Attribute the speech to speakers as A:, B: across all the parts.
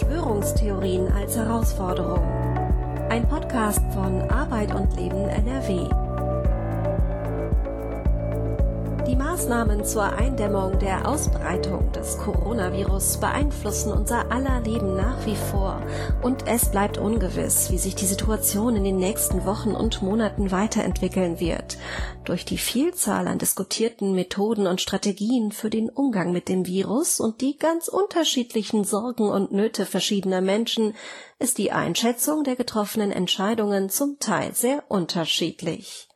A: Verschwörungstheorien als Herausforderung. Ein Podcast von Arbeit und Leben NRW. Die Maßnahmen zur Eindämmung der Ausbreitung des Coronavirus beeinflussen unser aller Leben nach wie vor und es bleibt ungewiss, wie sich die Situation in den nächsten Wochen und Monaten weiterentwickeln wird. Durch die Vielzahl an diskutierten Methoden und Strategien für den Umgang mit dem Virus und die ganz unterschiedlichen Sorgen und Nöte verschiedener Menschen ist die Einschätzung der getroffenen Entscheidungen zum Teil sehr unterschiedlich.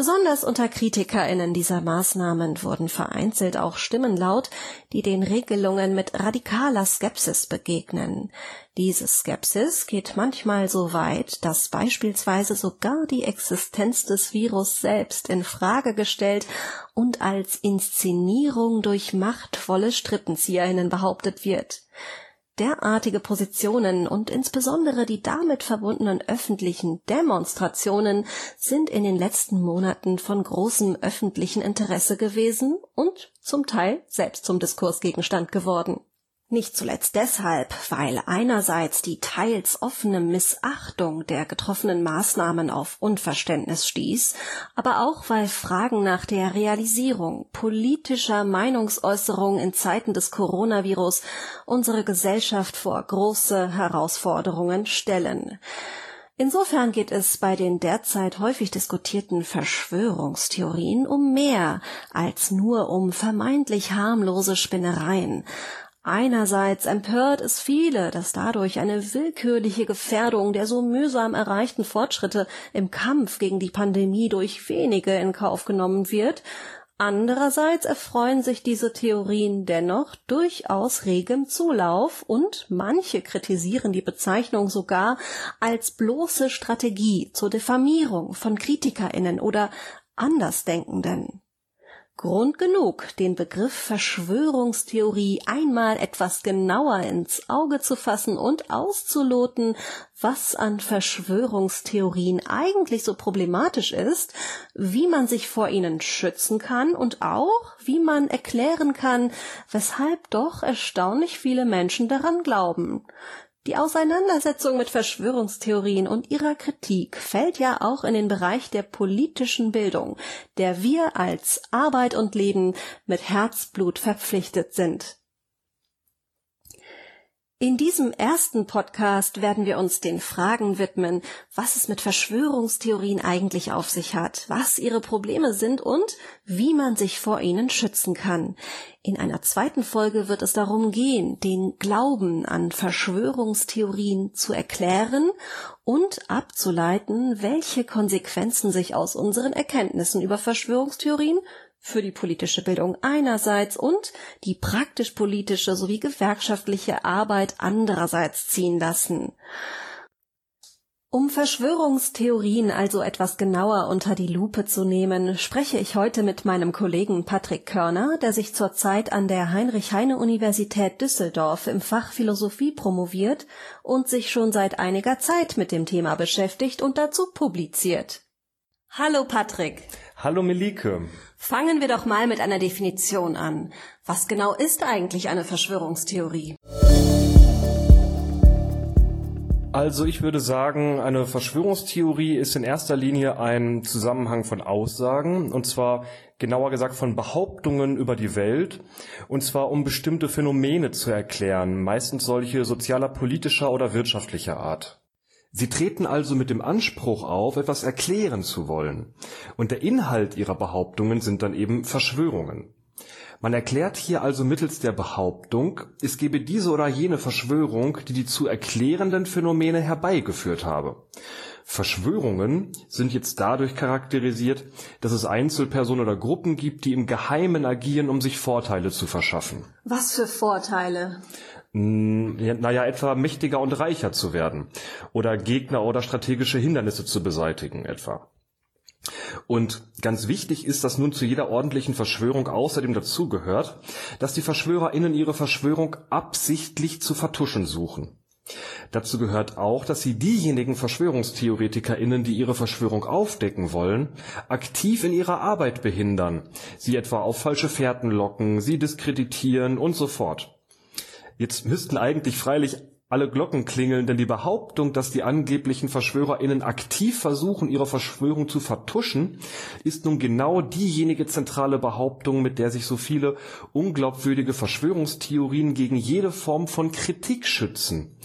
A: Besonders unter KritikerInnen dieser Maßnahmen wurden vereinzelt auch Stimmen laut, die den Regelungen mit radikaler Skepsis begegnen. Diese Skepsis geht manchmal so weit, dass beispielsweise sogar die Existenz des Virus selbst in Frage gestellt und als Inszenierung durch machtvolle StrippenzieherInnen behauptet wird derartige Positionen und insbesondere die damit verbundenen öffentlichen Demonstrationen sind in den letzten Monaten von großem öffentlichen Interesse gewesen und zum Teil selbst zum Diskursgegenstand geworden nicht zuletzt deshalb, weil einerseits die teils offene Missachtung der getroffenen Maßnahmen auf Unverständnis stieß, aber auch weil Fragen nach der Realisierung politischer Meinungsäußerung in Zeiten des Coronavirus unsere Gesellschaft vor große Herausforderungen stellen. Insofern geht es bei den derzeit häufig diskutierten Verschwörungstheorien um mehr als nur um vermeintlich harmlose Spinnereien. Einerseits empört es viele, dass dadurch eine willkürliche Gefährdung der so mühsam erreichten Fortschritte im Kampf gegen die Pandemie durch wenige in Kauf genommen wird, Andererseits erfreuen sich diese Theorien dennoch durchaus regem Zulauf und manche kritisieren die Bezeichnung sogar als bloße Strategie zur Diffamierung von KritikerInnen oder Andersdenkenden. Grund genug, den Begriff Verschwörungstheorie einmal etwas genauer ins Auge zu fassen und auszuloten, was an Verschwörungstheorien eigentlich so problematisch ist, wie man sich vor ihnen schützen kann und auch, wie man erklären kann, weshalb doch erstaunlich viele Menschen daran glauben. Die Auseinandersetzung mit Verschwörungstheorien und ihrer Kritik fällt ja auch in den Bereich der politischen Bildung, der wir als Arbeit und Leben mit Herzblut verpflichtet sind. In diesem ersten Podcast werden wir uns den Fragen widmen, was es mit Verschwörungstheorien eigentlich auf sich hat, was ihre Probleme sind und wie man sich vor ihnen schützen kann. In einer zweiten Folge wird es darum gehen, den Glauben an Verschwörungstheorien zu erklären und abzuleiten, welche Konsequenzen sich aus unseren Erkenntnissen über Verschwörungstheorien für die politische Bildung einerseits und die praktisch-politische sowie gewerkschaftliche Arbeit andererseits ziehen lassen. Um Verschwörungstheorien also etwas genauer unter die Lupe zu nehmen, spreche ich heute mit meinem Kollegen Patrick Körner, der sich zurzeit an der Heinrich-Heine-Universität Düsseldorf im Fach Philosophie promoviert und sich schon seit einiger Zeit mit dem Thema beschäftigt und dazu publiziert. Hallo Patrick.
B: Hallo Melike.
A: Fangen wir doch mal mit einer Definition an. Was genau ist eigentlich eine Verschwörungstheorie?
B: Also ich würde sagen, eine Verschwörungstheorie ist in erster Linie ein Zusammenhang von Aussagen, und zwar genauer gesagt von Behauptungen über die Welt, und zwar um bestimmte Phänomene zu erklären, meistens solche sozialer, politischer oder wirtschaftlicher Art. Sie treten also mit dem Anspruch auf, etwas erklären zu wollen, und der Inhalt ihrer Behauptungen sind dann eben Verschwörungen. Man erklärt hier also mittels der Behauptung, es gebe diese oder jene Verschwörung, die die zu erklärenden Phänomene herbeigeführt habe. Verschwörungen sind jetzt dadurch charakterisiert, dass es Einzelpersonen oder Gruppen gibt, die im Geheimen agieren, um sich Vorteile zu verschaffen.
A: Was für Vorteile?
B: Naja, etwa mächtiger und reicher zu werden oder Gegner oder strategische Hindernisse zu beseitigen etwa. Und ganz wichtig ist, dass nun zu jeder ordentlichen Verschwörung außerdem dazugehört, dass die VerschwörerInnen ihre Verschwörung absichtlich zu vertuschen suchen. Dazu gehört auch, dass sie diejenigen VerschwörungstheoretikerInnen, die ihre Verschwörung aufdecken wollen, aktiv in ihrer Arbeit behindern, sie etwa auf falsche Fährten locken, sie diskreditieren und so fort. Jetzt müssten eigentlich freilich alle Glocken klingeln, denn die Behauptung, dass die angeblichen VerschwörerInnen aktiv versuchen, ihre Verschwörung zu vertuschen, ist nun genau diejenige zentrale Behauptung, mit der sich so viele unglaubwürdige Verschwörungstheorien gegen jede Form von Kritik schützen.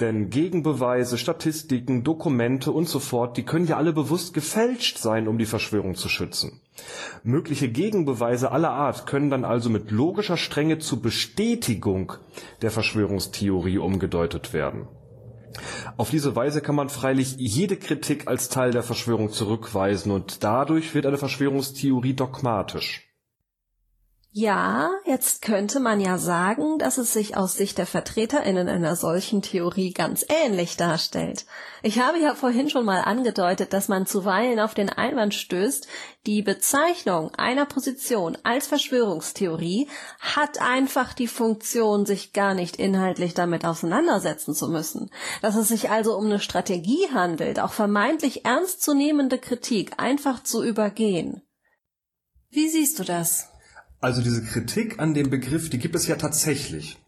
B: Denn Gegenbeweise, Statistiken, Dokumente und so fort, die können ja alle bewusst gefälscht sein, um die Verschwörung zu schützen. Mögliche Gegenbeweise aller Art können dann also mit logischer Strenge zur Bestätigung der Verschwörungstheorie umgedeutet werden. Auf diese Weise kann man freilich jede Kritik als Teil der Verschwörung zurückweisen und dadurch wird eine Verschwörungstheorie dogmatisch
A: ja, jetzt könnte man ja sagen, dass es sich aus Sicht der VertreterInnen einer solchen Theorie ganz ähnlich darstellt. Ich habe ja vorhin schon mal angedeutet, dass man zuweilen auf den Einwand stößt, die Bezeichnung einer Position als Verschwörungstheorie hat einfach die Funktion, sich gar nicht inhaltlich damit auseinandersetzen zu müssen. Dass es sich also um eine Strategie handelt, auch vermeintlich ernstzunehmende Kritik einfach zu übergehen. Wie siehst du das?
B: Also diese Kritik an dem Begriff, die gibt es ja tatsächlich.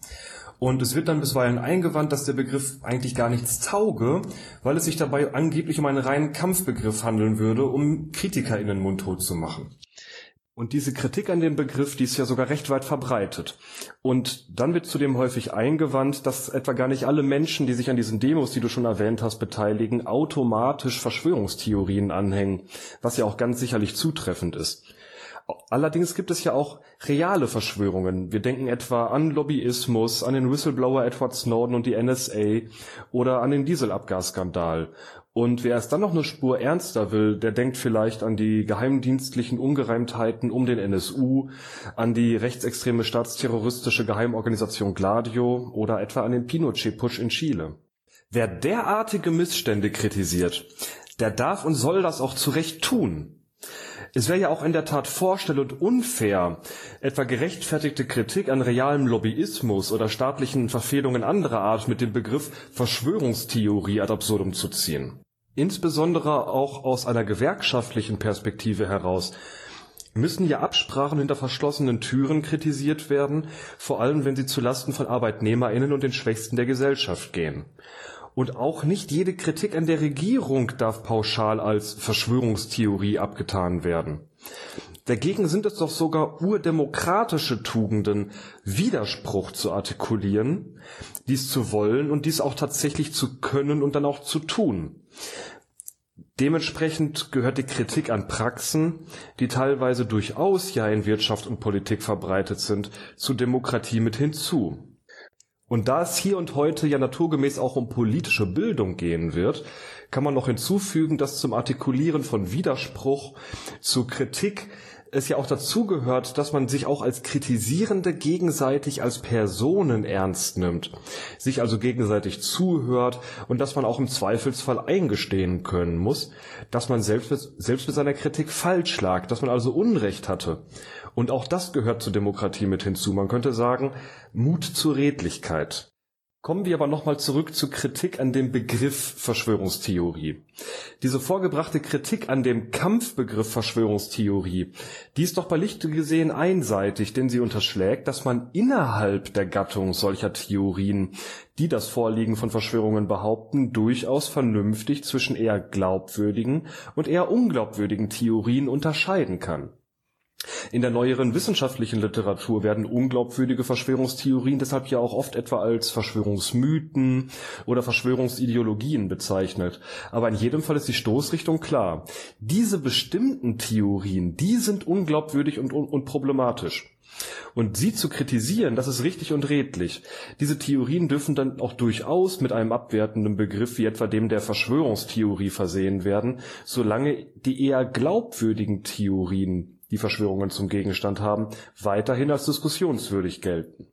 B: Und es wird dann bisweilen eingewandt, dass der Begriff eigentlich gar nichts tauge, weil es sich dabei angeblich um einen reinen Kampfbegriff handeln würde, um KritikerInnen mundtot zu machen. Und diese Kritik an dem Begriff, die ist ja sogar recht weit verbreitet. Und dann wird zudem häufig eingewandt, dass etwa gar nicht alle Menschen, die sich an diesen Demos, die du schon erwähnt hast, beteiligen, automatisch Verschwörungstheorien anhängen, was ja auch ganz sicherlich zutreffend ist. Allerdings gibt es ja auch reale Verschwörungen. Wir denken etwa an Lobbyismus, an den Whistleblower Edward Snowden und die NSA oder an den Dieselabgasskandal. Und wer es dann noch eine Spur ernster will, der denkt vielleicht an die geheimdienstlichen Ungereimtheiten um den NSU, an die rechtsextreme staatsterroristische Geheimorganisation Gladio oder etwa an den Pinochet-Putsch in Chile. Wer derartige Missstände kritisiert, der darf und soll das auch zu Recht tun. Es wäre ja auch in der Tat vorstellend unfair, etwa gerechtfertigte Kritik an realem Lobbyismus oder staatlichen Verfehlungen anderer Art mit dem Begriff Verschwörungstheorie ad absurdum zu ziehen. Insbesondere auch aus einer gewerkschaftlichen Perspektive heraus müssen ja Absprachen hinter verschlossenen Türen kritisiert werden, vor allem wenn sie zulasten von Arbeitnehmerinnen und den Schwächsten der Gesellschaft gehen und auch nicht jede Kritik an der Regierung darf pauschal als Verschwörungstheorie abgetan werden. Dagegen sind es doch sogar urdemokratische Tugenden, Widerspruch zu artikulieren, dies zu wollen und dies auch tatsächlich zu können und dann auch zu tun. Dementsprechend gehört die Kritik an Praxen, die teilweise durchaus ja in Wirtschaft und Politik verbreitet sind, zur Demokratie mit hinzu. Und da es hier und heute ja naturgemäß auch um politische Bildung gehen wird, kann man noch hinzufügen, dass zum Artikulieren von Widerspruch, zu Kritik es ja auch dazugehört, dass man sich auch als Kritisierende gegenseitig als Personen ernst nimmt, sich also gegenseitig zuhört und dass man auch im Zweifelsfall eingestehen können muss, dass man selbst, selbst mit seiner Kritik falsch lag, dass man also Unrecht hatte und auch das gehört zur Demokratie mit hinzu. Man könnte sagen, Mut zur Redlichkeit. Kommen wir aber nochmal zurück zur Kritik an dem Begriff Verschwörungstheorie. Diese vorgebrachte Kritik an dem Kampfbegriff Verschwörungstheorie, die ist doch bei Lichte gesehen einseitig, denn sie unterschlägt, dass man innerhalb der Gattung solcher Theorien, die das Vorliegen von Verschwörungen behaupten, durchaus vernünftig zwischen eher glaubwürdigen und eher unglaubwürdigen Theorien unterscheiden kann. In der neueren wissenschaftlichen Literatur werden unglaubwürdige Verschwörungstheorien deshalb ja auch oft etwa als Verschwörungsmythen oder Verschwörungsideologien bezeichnet. Aber in jedem Fall ist die Stoßrichtung klar. Diese bestimmten Theorien, die sind unglaubwürdig und, und, problematisch. Und sie zu kritisieren, das ist richtig und redlich. Diese Theorien dürfen dann auch durchaus mit einem abwertenden Begriff wie etwa dem der Verschwörungstheorie versehen werden, solange die eher glaubwürdigen Theorien die Verschwörungen zum Gegenstand haben, weiterhin als diskussionswürdig gelten.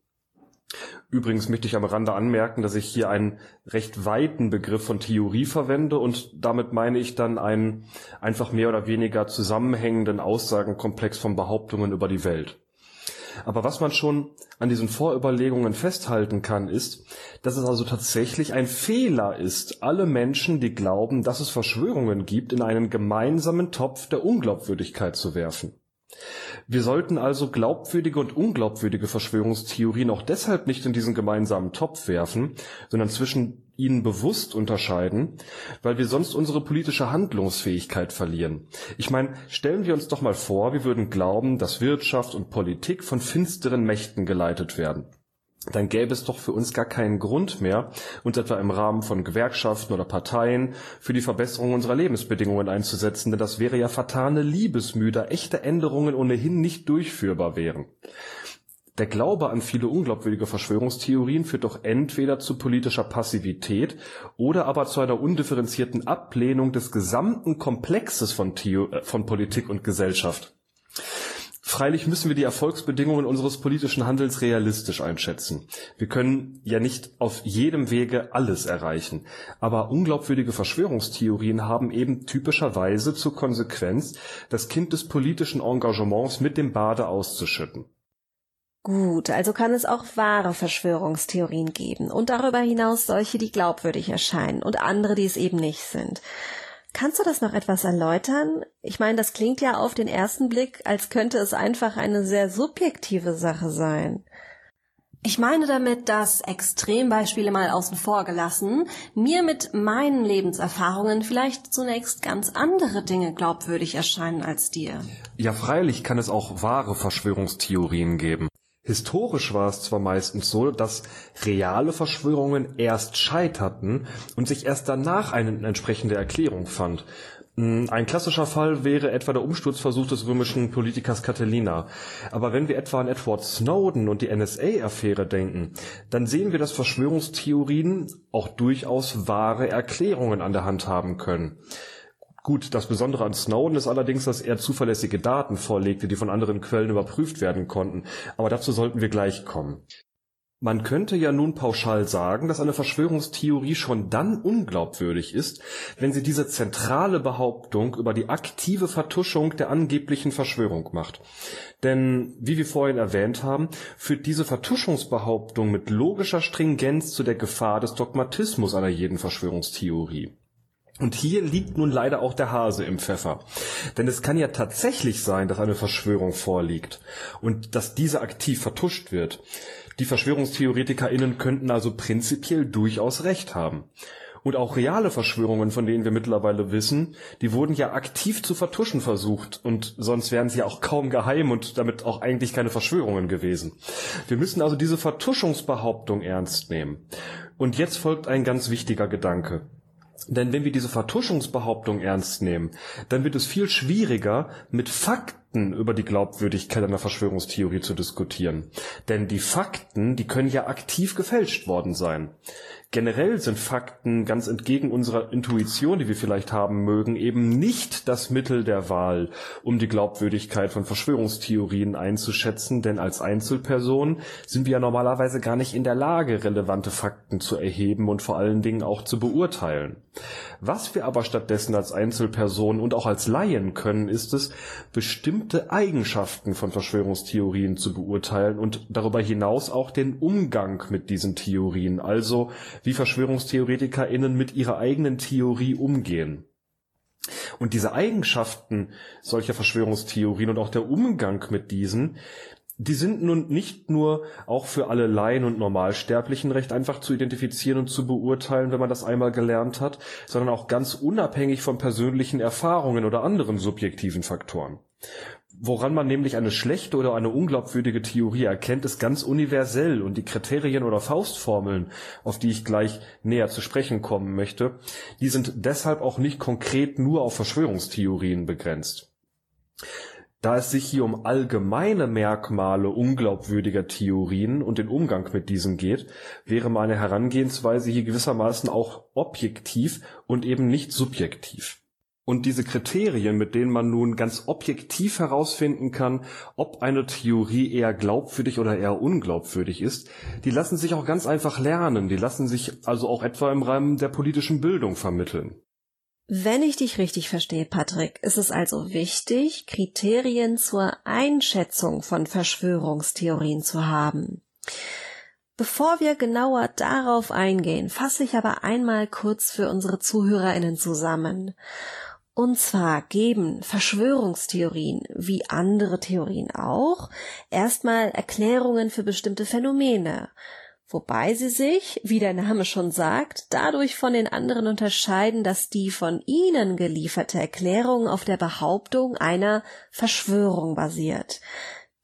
B: Übrigens möchte ich am Rande anmerken, dass ich hier einen recht weiten Begriff von Theorie verwende und damit meine ich dann einen einfach mehr oder weniger zusammenhängenden Aussagenkomplex von Behauptungen über die Welt. Aber was man schon an diesen Vorüberlegungen festhalten kann, ist, dass es also tatsächlich ein Fehler ist, alle Menschen, die glauben, dass es Verschwörungen gibt, in einen gemeinsamen Topf der Unglaubwürdigkeit zu werfen. Wir sollten also glaubwürdige und unglaubwürdige Verschwörungstheorien auch deshalb nicht in diesen gemeinsamen Topf werfen, sondern zwischen ihnen bewusst unterscheiden, weil wir sonst unsere politische Handlungsfähigkeit verlieren. Ich meine, stellen wir uns doch mal vor, wir würden glauben, dass Wirtschaft und Politik von finsteren Mächten geleitet werden dann gäbe es doch für uns gar keinen Grund mehr, uns etwa im Rahmen von Gewerkschaften oder Parteien für die Verbesserung unserer Lebensbedingungen einzusetzen, denn das wäre ja fatale Liebesmühe, da echte Änderungen ohnehin nicht durchführbar wären. Der Glaube an viele unglaubwürdige Verschwörungstheorien führt doch entweder zu politischer Passivität oder aber zu einer undifferenzierten Ablehnung des gesamten Komplexes von, Theo äh, von Politik und Gesellschaft. Freilich müssen wir die Erfolgsbedingungen unseres politischen Handelns realistisch einschätzen. Wir können ja nicht auf jedem Wege alles erreichen. Aber unglaubwürdige Verschwörungstheorien haben eben typischerweise zur Konsequenz, das Kind des politischen Engagements mit dem Bade auszuschütten.
A: Gut, also kann es auch wahre Verschwörungstheorien geben und darüber hinaus solche, die glaubwürdig erscheinen und andere, die es eben nicht sind. Kannst du das noch etwas erläutern? Ich meine, das klingt ja auf den ersten Blick, als könnte es einfach eine sehr subjektive Sache sein.
C: Ich meine damit, dass Extrembeispiele mal außen vor gelassen, mir mit meinen Lebenserfahrungen vielleicht zunächst ganz andere Dinge glaubwürdig erscheinen als dir.
B: Ja, freilich kann es auch wahre Verschwörungstheorien geben. Historisch war es zwar meistens so, dass reale Verschwörungen erst scheiterten und sich erst danach eine entsprechende Erklärung fand. Hm, ein klassischer Fall wäre etwa der Umsturzversuch des römischen Politikers Catilina. Aber wenn wir etwa an Edward Snowden und die NSA-Affäre denken, dann sehen wir, dass Verschwörungstheorien auch durchaus wahre Erklärungen an der Hand haben können. Gut, das Besondere an Snowden ist allerdings, dass er zuverlässige Daten vorlegte, die von anderen Quellen überprüft werden konnten. Aber dazu sollten wir gleich kommen. Man könnte ja nun pauschal sagen, dass eine Verschwörungstheorie schon dann unglaubwürdig ist, wenn sie diese zentrale Behauptung über die aktive Vertuschung der angeblichen Verschwörung macht. Denn, wie wir vorhin erwähnt haben, führt diese Vertuschungsbehauptung mit logischer Stringenz zu der Gefahr des Dogmatismus einer jeden Verschwörungstheorie. Und hier liegt nun leider auch der Hase im Pfeffer. Denn es kann ja tatsächlich sein, dass eine Verschwörung vorliegt und dass diese aktiv vertuscht wird. Die VerschwörungstheoretikerInnen könnten also prinzipiell durchaus recht haben. Und auch reale Verschwörungen, von denen wir mittlerweile wissen, die wurden ja aktiv zu vertuschen versucht und sonst wären sie ja auch kaum geheim und damit auch eigentlich keine Verschwörungen gewesen. Wir müssen also diese Vertuschungsbehauptung ernst nehmen. Und jetzt folgt ein ganz wichtiger Gedanke. Denn wenn wir diese Vertuschungsbehauptung ernst nehmen, dann wird es viel schwieriger, mit Fakten über die Glaubwürdigkeit einer Verschwörungstheorie zu diskutieren. Denn die Fakten, die können ja aktiv gefälscht worden sein. Generell sind Fakten ganz entgegen unserer Intuition, die wir vielleicht haben mögen, eben nicht das Mittel der Wahl, um die Glaubwürdigkeit von Verschwörungstheorien einzuschätzen, denn als Einzelperson sind wir ja normalerweise gar nicht in der Lage, relevante Fakten zu erheben und vor allen Dingen auch zu beurteilen. Was wir aber stattdessen als Einzelperson und auch als Laien können, ist es, bestimmte Eigenschaften von Verschwörungstheorien zu beurteilen und darüber hinaus auch den Umgang mit diesen Theorien, also wie VerschwörungstheoretikerInnen mit ihrer eigenen Theorie umgehen. Und diese Eigenschaften solcher Verschwörungstheorien und auch der Umgang mit diesen, die sind nun nicht nur auch für alle Laien und Normalsterblichen recht einfach zu identifizieren und zu beurteilen, wenn man das einmal gelernt hat, sondern auch ganz unabhängig von persönlichen Erfahrungen oder anderen subjektiven Faktoren. Woran man nämlich eine schlechte oder eine unglaubwürdige Theorie erkennt, ist ganz universell und die Kriterien oder Faustformeln, auf die ich gleich näher zu sprechen kommen möchte, die sind deshalb auch nicht konkret nur auf Verschwörungstheorien begrenzt. Da es sich hier um allgemeine Merkmale unglaubwürdiger Theorien und den Umgang mit diesen geht, wäre meine Herangehensweise hier gewissermaßen auch objektiv und eben nicht subjektiv. Und diese Kriterien, mit denen man nun ganz objektiv herausfinden kann, ob eine Theorie eher glaubwürdig oder eher unglaubwürdig ist, die lassen sich auch ganz einfach lernen, die lassen sich also auch etwa im Rahmen der politischen Bildung vermitteln.
A: Wenn ich dich richtig verstehe, Patrick, ist es also wichtig, Kriterien zur Einschätzung von Verschwörungstheorien zu haben. Bevor wir genauer darauf eingehen, fasse ich aber einmal kurz für unsere Zuhörerinnen zusammen. Und zwar geben Verschwörungstheorien, wie andere Theorien auch, erstmal Erklärungen für bestimmte Phänomene, wobei sie sich, wie der Name schon sagt, dadurch von den anderen unterscheiden, dass die von ihnen gelieferte Erklärung auf der Behauptung einer Verschwörung basiert.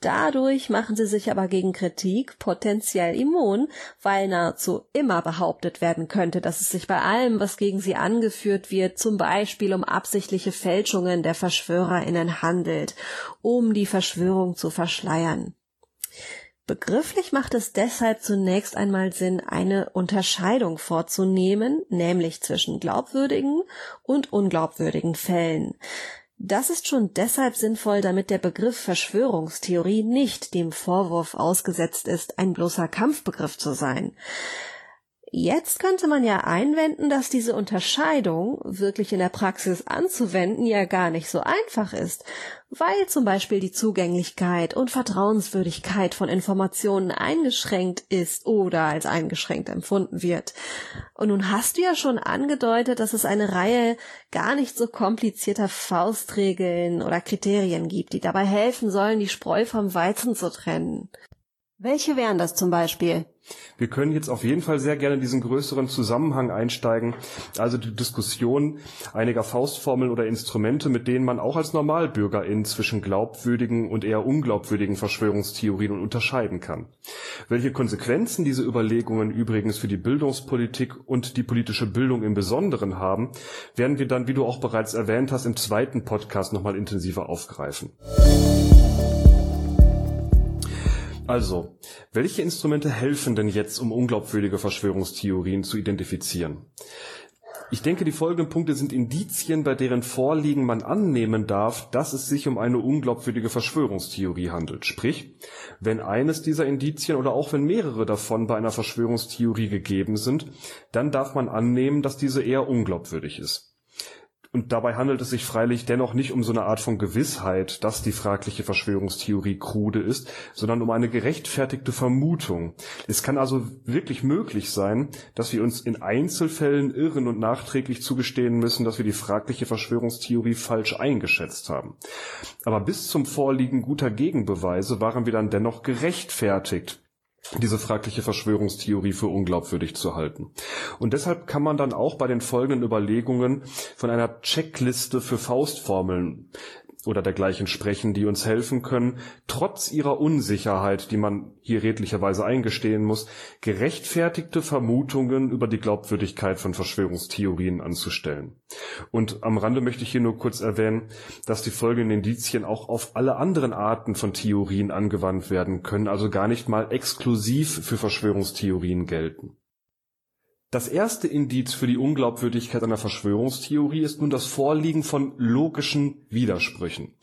A: Dadurch machen sie sich aber gegen Kritik potenziell immun, weil nahezu immer behauptet werden könnte, dass es sich bei allem, was gegen sie angeführt wird, zum Beispiel um absichtliche Fälschungen der Verschwörerinnen handelt, um die Verschwörung zu verschleiern. Begrifflich macht es deshalb zunächst einmal Sinn, eine Unterscheidung vorzunehmen, nämlich zwischen glaubwürdigen und unglaubwürdigen Fällen. Das ist schon deshalb sinnvoll, damit der Begriff Verschwörungstheorie nicht dem Vorwurf ausgesetzt ist, ein bloßer Kampfbegriff zu sein. Jetzt könnte man ja einwenden, dass diese Unterscheidung wirklich in der Praxis anzuwenden ja gar nicht so einfach ist, weil zum Beispiel die Zugänglichkeit und Vertrauenswürdigkeit von Informationen eingeschränkt ist oder als eingeschränkt empfunden wird. Und nun hast du ja schon angedeutet, dass es eine Reihe gar nicht so komplizierter Faustregeln oder Kriterien gibt, die dabei helfen sollen, die Spreu vom Weizen zu trennen. Welche wären das zum Beispiel?
B: Wir können jetzt auf jeden Fall sehr gerne in diesen größeren Zusammenhang einsteigen, also die Diskussion einiger Faustformeln oder Instrumente, mit denen man auch als Normalbürgerin zwischen glaubwürdigen und eher unglaubwürdigen Verschwörungstheorien unterscheiden kann. Welche Konsequenzen diese Überlegungen übrigens für die Bildungspolitik und die politische Bildung im Besonderen haben, werden wir dann, wie du auch bereits erwähnt hast, im zweiten Podcast nochmal intensiver aufgreifen. Also, welche Instrumente helfen denn jetzt, um unglaubwürdige Verschwörungstheorien zu identifizieren? Ich denke, die folgenden Punkte sind Indizien, bei deren Vorliegen man annehmen darf, dass es sich um eine unglaubwürdige Verschwörungstheorie handelt. Sprich, wenn eines dieser Indizien oder auch wenn mehrere davon bei einer Verschwörungstheorie gegeben sind, dann darf man annehmen, dass diese eher unglaubwürdig ist. Und dabei handelt es sich freilich dennoch nicht um so eine Art von Gewissheit, dass die fragliche Verschwörungstheorie krude ist, sondern um eine gerechtfertigte Vermutung. Es kann also wirklich möglich sein, dass wir uns in Einzelfällen irren und nachträglich zugestehen müssen, dass wir die fragliche Verschwörungstheorie falsch eingeschätzt haben. Aber bis zum Vorliegen guter Gegenbeweise waren wir dann dennoch gerechtfertigt, diese fragliche Verschwörungstheorie für unglaubwürdig zu halten. Und deshalb kann man dann auch bei den folgenden Überlegungen von einer Checkliste für Faustformeln oder dergleichen sprechen, die uns helfen können, trotz ihrer Unsicherheit, die man hier redlicherweise eingestehen muss, gerechtfertigte Vermutungen über die Glaubwürdigkeit von Verschwörungstheorien anzustellen. Und am Rande möchte ich hier nur kurz erwähnen, dass die folgenden Indizien auch auf alle anderen Arten von Theorien angewandt werden können, also gar nicht mal exklusiv für Verschwörungstheorien gelten. Das erste Indiz für die Unglaubwürdigkeit einer Verschwörungstheorie ist nun das Vorliegen von logischen Widersprüchen.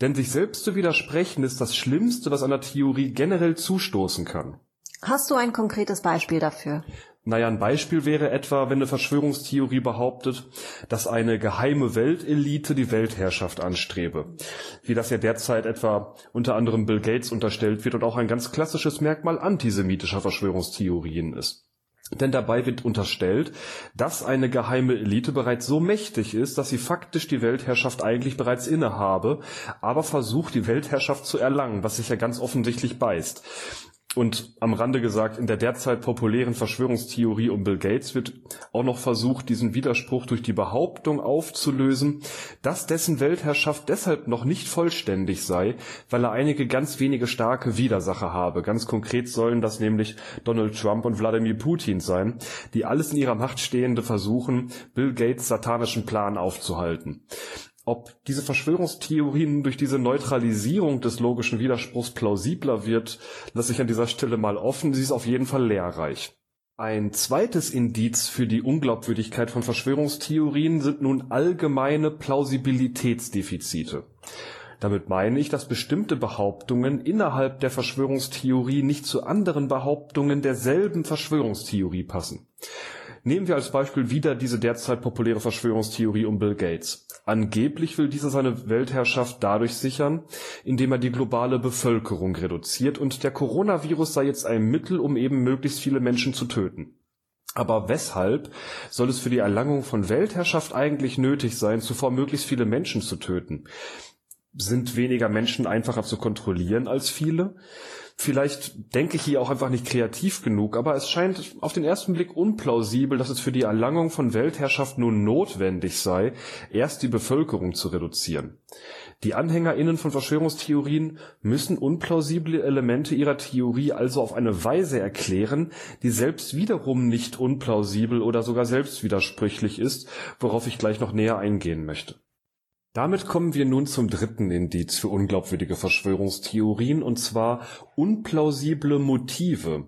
B: Denn sich selbst zu widersprechen ist das Schlimmste, was einer Theorie generell zustoßen kann.
A: Hast du ein konkretes Beispiel dafür?
B: Naja, ein Beispiel wäre etwa, wenn eine Verschwörungstheorie behauptet, dass eine geheime Weltelite die Weltherrschaft anstrebe. Wie das ja derzeit etwa unter anderem Bill Gates unterstellt wird und auch ein ganz klassisches Merkmal antisemitischer Verschwörungstheorien ist. Denn dabei wird unterstellt, dass eine geheime Elite bereits so mächtig ist, dass sie faktisch die Weltherrschaft eigentlich bereits innehabe, aber versucht, die Weltherrschaft zu erlangen, was sich ja ganz offensichtlich beißt. Und am Rande gesagt, in der derzeit populären Verschwörungstheorie um Bill Gates wird auch noch versucht, diesen Widerspruch durch die Behauptung aufzulösen, dass dessen Weltherrschaft deshalb noch nicht vollständig sei, weil er einige ganz wenige starke Widersacher habe. Ganz konkret sollen das nämlich Donald Trump und Wladimir Putin sein, die alles in ihrer Macht Stehende versuchen, Bill Gates satanischen Plan aufzuhalten. Ob diese Verschwörungstheorien durch diese Neutralisierung des logischen Widerspruchs plausibler wird, lasse ich an dieser Stelle mal offen. Sie ist auf jeden Fall lehrreich. Ein zweites Indiz für die Unglaubwürdigkeit von Verschwörungstheorien sind nun allgemeine Plausibilitätsdefizite. Damit meine ich, dass bestimmte Behauptungen innerhalb der Verschwörungstheorie nicht zu anderen Behauptungen derselben Verschwörungstheorie passen. Nehmen wir als Beispiel wieder diese derzeit populäre Verschwörungstheorie um Bill Gates. Angeblich will dieser seine Weltherrschaft dadurch sichern, indem er die globale Bevölkerung reduziert und der Coronavirus sei jetzt ein Mittel, um eben möglichst viele Menschen zu töten. Aber weshalb soll es für die Erlangung von Weltherrschaft eigentlich nötig sein, zuvor möglichst viele Menschen zu töten? Sind weniger Menschen einfacher zu kontrollieren als viele? Vielleicht denke ich hier auch einfach nicht kreativ genug, aber es scheint auf den ersten Blick unplausibel, dass es für die Erlangung von Weltherrschaft nun notwendig sei, erst die Bevölkerung zu reduzieren. Die AnhängerInnen von Verschwörungstheorien müssen unplausible Elemente ihrer Theorie also auf eine Weise erklären, die selbst wiederum nicht unplausibel oder sogar selbstwidersprüchlich ist, worauf ich gleich noch näher eingehen möchte damit kommen wir nun zum dritten Indiz für unglaubwürdige Verschwörungstheorien, und zwar unplausible Motive.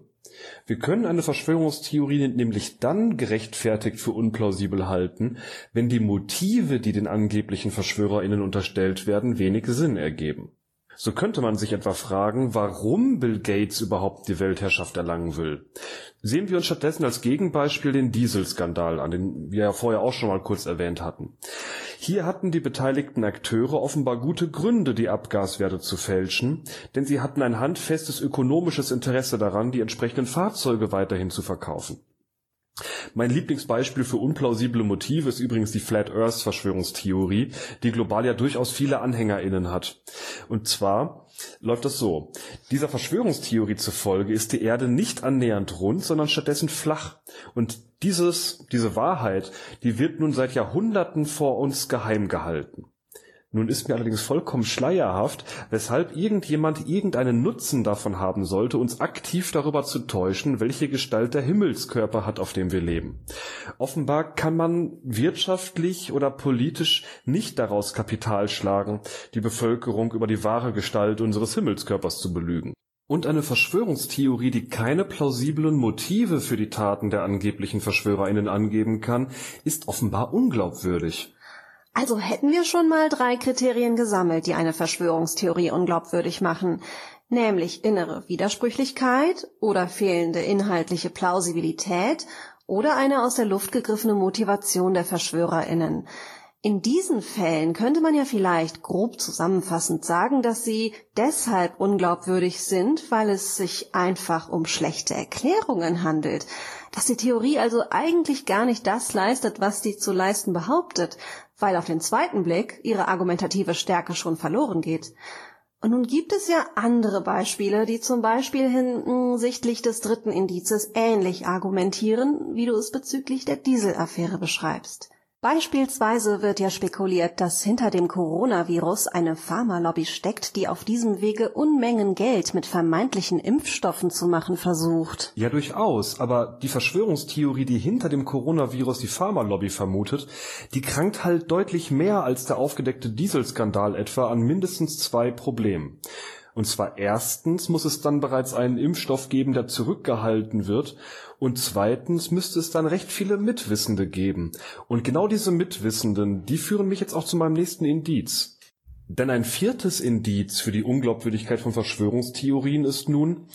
B: Wir können eine Verschwörungstheorie nämlich dann gerechtfertigt für unplausibel halten, wenn die Motive, die den angeblichen VerschwörerInnen unterstellt werden, wenig Sinn ergeben. So könnte man sich etwa fragen, warum Bill Gates überhaupt die Weltherrschaft erlangen will. Sehen wir uns stattdessen als Gegenbeispiel den Dieselskandal an, den wir ja vorher auch schon mal kurz erwähnt hatten. Hier hatten die beteiligten Akteure offenbar gute Gründe, die Abgaswerte zu fälschen, denn sie hatten ein handfestes ökonomisches Interesse daran, die entsprechenden Fahrzeuge weiterhin zu verkaufen. Mein Lieblingsbeispiel für unplausible Motive ist übrigens die Flat Earth Verschwörungstheorie, die global ja durchaus viele AnhängerInnen hat. Und zwar läuft das so. Dieser Verschwörungstheorie zufolge ist die Erde nicht annähernd rund, sondern stattdessen flach. Und dieses, diese Wahrheit, die wird nun seit Jahrhunderten vor uns geheim gehalten. Nun ist mir allerdings vollkommen schleierhaft, weshalb irgendjemand irgendeinen Nutzen davon haben sollte, uns aktiv darüber zu täuschen, welche Gestalt der Himmelskörper hat, auf dem wir leben. Offenbar kann man wirtschaftlich oder politisch nicht daraus Kapital schlagen, die Bevölkerung über die wahre Gestalt unseres Himmelskörpers zu belügen. Und eine Verschwörungstheorie, die keine plausiblen Motive für die Taten der angeblichen VerschwörerInnen angeben kann, ist offenbar unglaubwürdig.
A: Also hätten wir schon mal drei Kriterien gesammelt, die eine Verschwörungstheorie unglaubwürdig machen, nämlich innere Widersprüchlichkeit oder fehlende inhaltliche Plausibilität oder eine aus der Luft gegriffene Motivation der Verschwörerinnen. In diesen Fällen könnte man ja vielleicht grob zusammenfassend sagen, dass sie deshalb unglaubwürdig sind, weil es sich einfach um schlechte Erklärungen handelt, dass die Theorie also eigentlich gar nicht das leistet, was sie zu leisten behauptet, weil auf den zweiten Blick ihre argumentative Stärke schon verloren geht. Und nun gibt es ja andere Beispiele, die zum Beispiel hinsichtlich des dritten Indizes ähnlich argumentieren, wie du es bezüglich der Dieselaffäre beschreibst. Beispielsweise wird ja spekuliert, dass hinter dem Coronavirus eine Pharmalobby steckt, die auf diesem Wege Unmengen Geld mit vermeintlichen Impfstoffen zu machen versucht.
B: Ja, durchaus. Aber die Verschwörungstheorie, die hinter dem Coronavirus die Pharmalobby vermutet, die krankt halt deutlich mehr als der aufgedeckte Dieselskandal etwa an mindestens zwei Problemen. Und zwar erstens muss es dann bereits einen Impfstoff geben, der zurückgehalten wird, und zweitens müsste es dann recht viele Mitwissende geben. Und genau diese Mitwissenden, die führen mich jetzt auch zu meinem nächsten Indiz. Denn ein viertes Indiz für die Unglaubwürdigkeit von Verschwörungstheorien ist nun,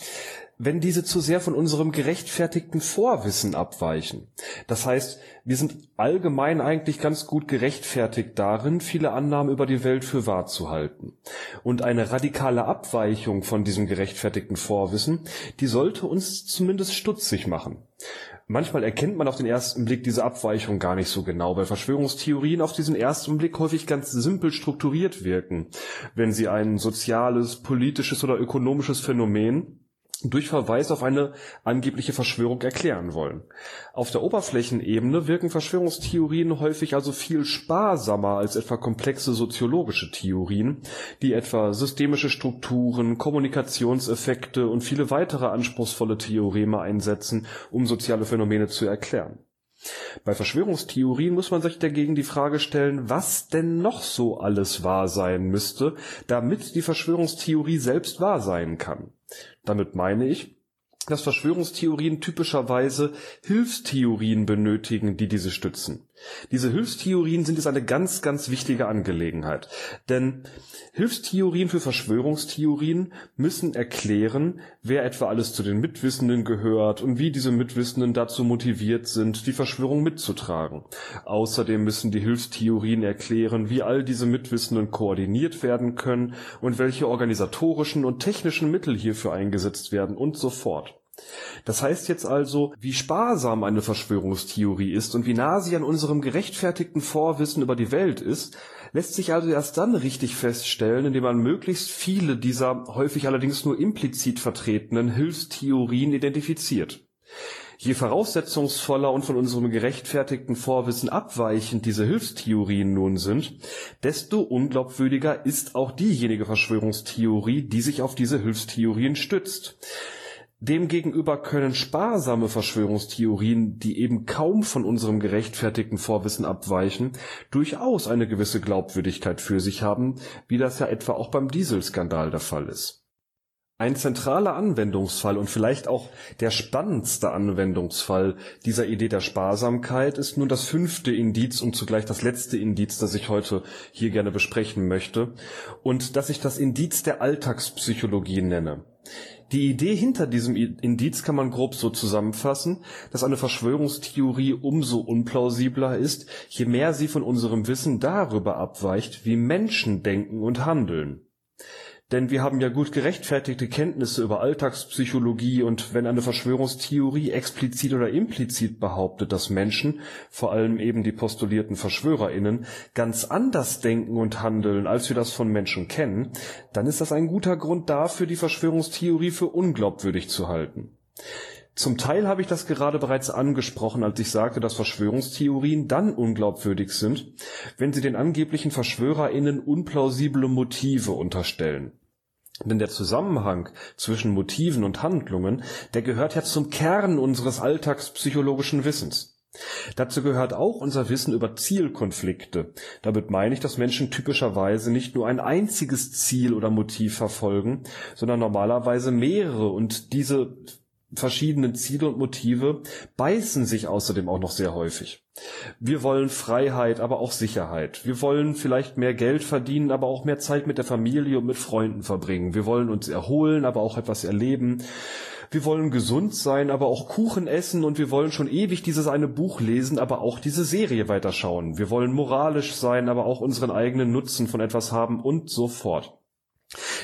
B: wenn diese zu sehr von unserem gerechtfertigten Vorwissen abweichen. Das heißt, wir sind allgemein eigentlich ganz gut gerechtfertigt darin, viele Annahmen über die Welt für wahr zu halten. Und eine radikale Abweichung von diesem gerechtfertigten Vorwissen, die sollte uns zumindest stutzig machen. Manchmal erkennt man auf den ersten Blick diese Abweichung gar nicht so genau, weil Verschwörungstheorien auf diesen ersten Blick häufig ganz simpel strukturiert wirken, wenn sie ein soziales, politisches oder ökonomisches Phänomen durch Verweis auf eine angebliche Verschwörung erklären wollen. Auf der Oberflächenebene wirken Verschwörungstheorien häufig also viel sparsamer als etwa komplexe soziologische Theorien, die etwa systemische Strukturen, Kommunikationseffekte und viele weitere anspruchsvolle Theoreme einsetzen, um soziale Phänomene zu erklären. Bei Verschwörungstheorien muss man sich dagegen die Frage stellen, was denn noch so alles wahr sein müsste, damit die Verschwörungstheorie selbst wahr sein kann. Damit meine ich, dass Verschwörungstheorien typischerweise Hilfstheorien benötigen, die diese stützen. Diese Hilfstheorien sind jetzt eine ganz, ganz wichtige Angelegenheit. Denn Hilfstheorien für Verschwörungstheorien müssen erklären, wer etwa alles zu den Mitwissenden gehört und wie diese Mitwissenden dazu motiviert sind, die Verschwörung mitzutragen. Außerdem müssen die Hilfstheorien erklären, wie all diese Mitwissenden koordiniert werden können und welche organisatorischen und technischen Mittel hierfür eingesetzt werden und so fort. Das heißt jetzt also, wie sparsam eine Verschwörungstheorie ist und wie nah sie an unserem gerechtfertigten Vorwissen über die Welt ist, lässt sich also erst dann richtig feststellen, indem man möglichst viele dieser häufig allerdings nur implizit vertretenen Hilfstheorien identifiziert. Je voraussetzungsvoller und von unserem gerechtfertigten Vorwissen abweichend diese Hilfstheorien nun sind, desto unglaubwürdiger ist auch diejenige Verschwörungstheorie, die sich auf diese Hilfstheorien stützt. Demgegenüber können sparsame Verschwörungstheorien, die eben kaum von unserem gerechtfertigten Vorwissen abweichen, durchaus eine gewisse Glaubwürdigkeit für sich haben, wie das ja etwa auch beim Dieselskandal der Fall ist. Ein zentraler Anwendungsfall und vielleicht auch der spannendste Anwendungsfall dieser Idee der Sparsamkeit ist nun das fünfte Indiz und zugleich das letzte Indiz, das ich heute hier gerne besprechen möchte und das ich das Indiz der Alltagspsychologie nenne. Die Idee hinter diesem Indiz kann man grob so zusammenfassen, dass eine Verschwörungstheorie umso unplausibler ist, je mehr sie von unserem Wissen darüber abweicht, wie Menschen denken und handeln denn wir haben ja gut gerechtfertigte Kenntnisse über Alltagspsychologie und wenn eine Verschwörungstheorie explizit oder implizit behauptet, dass Menschen, vor allem eben die postulierten VerschwörerInnen, ganz anders denken und handeln, als wir das von Menschen kennen, dann ist das ein guter Grund dafür, die Verschwörungstheorie für unglaubwürdig zu halten. Zum Teil habe ich das gerade bereits angesprochen, als ich sagte, dass Verschwörungstheorien dann unglaubwürdig sind, wenn sie den angeblichen VerschwörerInnen unplausible Motive unterstellen. Denn der Zusammenhang zwischen Motiven und Handlungen, der gehört ja zum Kern unseres alltagspsychologischen Wissens. Dazu gehört auch unser Wissen über Zielkonflikte. Damit meine ich, dass Menschen typischerweise nicht nur ein einziges Ziel oder Motiv verfolgen, sondern normalerweise mehrere und diese verschiedenen Ziele und Motive beißen sich außerdem auch noch sehr häufig. Wir wollen Freiheit, aber auch Sicherheit. Wir wollen vielleicht mehr Geld verdienen, aber auch mehr Zeit mit der Familie und mit Freunden verbringen. Wir wollen uns erholen, aber auch etwas erleben. Wir wollen gesund sein, aber auch Kuchen essen und wir wollen schon ewig dieses eine Buch lesen, aber auch diese Serie weiterschauen. Wir wollen moralisch sein, aber auch unseren eigenen Nutzen von etwas haben und so fort.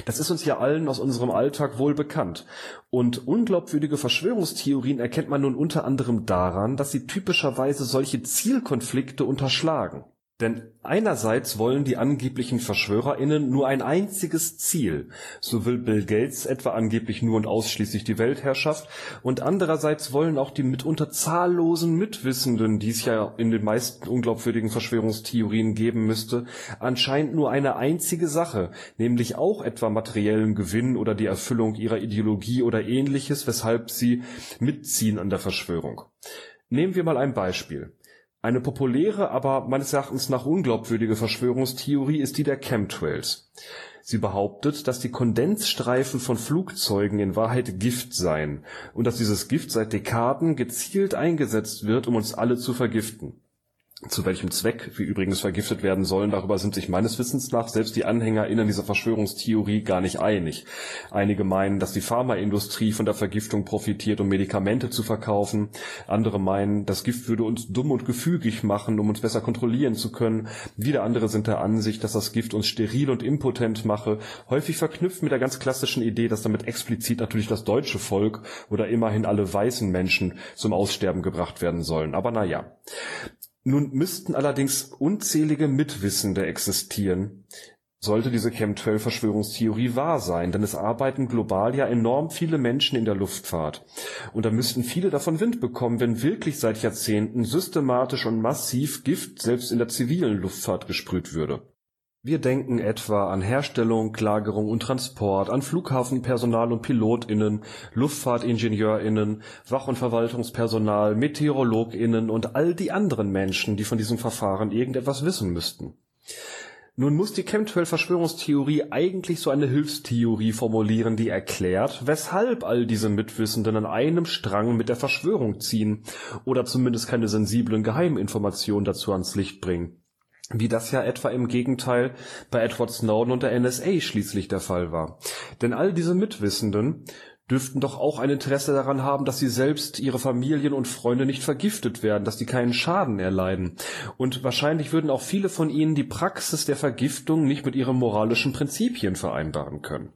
B: Das ist uns ja allen aus unserem Alltag wohl bekannt. Und unglaubwürdige Verschwörungstheorien erkennt man nun unter anderem daran, dass sie typischerweise solche Zielkonflikte unterschlagen denn einerseits wollen die angeblichen VerschwörerInnen nur ein einziges Ziel, so will Bill Gates etwa angeblich nur und ausschließlich die Weltherrschaft, und andererseits wollen auch die mitunter zahllosen Mitwissenden, die es ja in den meisten unglaubwürdigen Verschwörungstheorien geben müsste, anscheinend nur eine einzige Sache, nämlich auch etwa materiellen Gewinn oder die Erfüllung ihrer Ideologie oder ähnliches, weshalb sie mitziehen an der Verschwörung. Nehmen wir mal ein Beispiel eine populäre, aber meines Erachtens nach unglaubwürdige Verschwörungstheorie ist die der Chemtrails. Sie behauptet, dass die Kondensstreifen von Flugzeugen in Wahrheit Gift seien und dass dieses Gift seit Dekaden gezielt eingesetzt wird, um uns alle zu vergiften zu welchem Zweck wir übrigens vergiftet werden sollen, darüber sind sich meines Wissens nach selbst die AnhängerInnen dieser Verschwörungstheorie gar nicht einig. Einige meinen, dass die Pharmaindustrie von der Vergiftung profitiert, um Medikamente zu verkaufen. Andere meinen, das Gift würde uns dumm und gefügig machen, um uns besser kontrollieren zu können. Wieder andere sind der Ansicht, dass das Gift uns steril und impotent mache, häufig verknüpft mit der ganz klassischen Idee, dass damit explizit natürlich das deutsche Volk oder immerhin alle weißen Menschen zum Aussterben gebracht werden sollen. Aber naja. Nun müssten allerdings unzählige Mitwissende existieren, sollte diese Chemtrail-Verschwörungstheorie wahr sein, denn es arbeiten global ja enorm viele Menschen in der Luftfahrt. Und da müssten viele davon Wind bekommen, wenn wirklich seit Jahrzehnten systematisch und massiv Gift selbst in der zivilen Luftfahrt gesprüht würde wir denken etwa an Herstellung, Lagerung und Transport, an Flughafenpersonal und PilotInnen, LuftfahrtingenieurInnen, Wach- und Verwaltungspersonal, MeteorologInnen und all die anderen Menschen, die von diesem Verfahren irgendetwas wissen müssten. Nun muss die Chemtrail-Verschwörungstheorie eigentlich so eine Hilfstheorie formulieren, die erklärt, weshalb all diese Mitwissenden an einem Strang mit der Verschwörung ziehen oder zumindest keine sensiblen Geheiminformationen dazu ans Licht bringen wie das ja etwa im Gegenteil bei Edward Snowden und der NSA schließlich der Fall war. Denn all diese Mitwissenden dürften doch auch ein Interesse daran haben, dass sie selbst, ihre Familien und Freunde nicht vergiftet werden, dass die keinen Schaden erleiden. Und wahrscheinlich würden auch viele von ihnen die Praxis der Vergiftung nicht mit ihren moralischen Prinzipien vereinbaren können.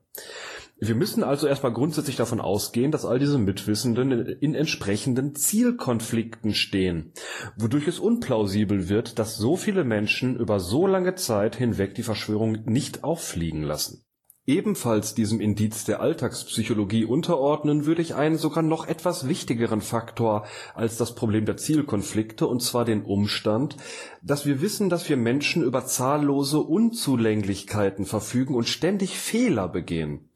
B: Wir müssen also erstmal grundsätzlich davon ausgehen, dass all diese Mitwissenden in entsprechenden Zielkonflikten stehen, wodurch es unplausibel wird, dass so viele Menschen über so lange Zeit hinweg die Verschwörung nicht auffliegen lassen. Ebenfalls diesem Indiz der Alltagspsychologie unterordnen würde ich einen sogar noch etwas wichtigeren Faktor als das Problem der Zielkonflikte, und zwar den Umstand, dass wir wissen, dass wir Menschen über zahllose Unzulänglichkeiten verfügen und ständig Fehler begehen.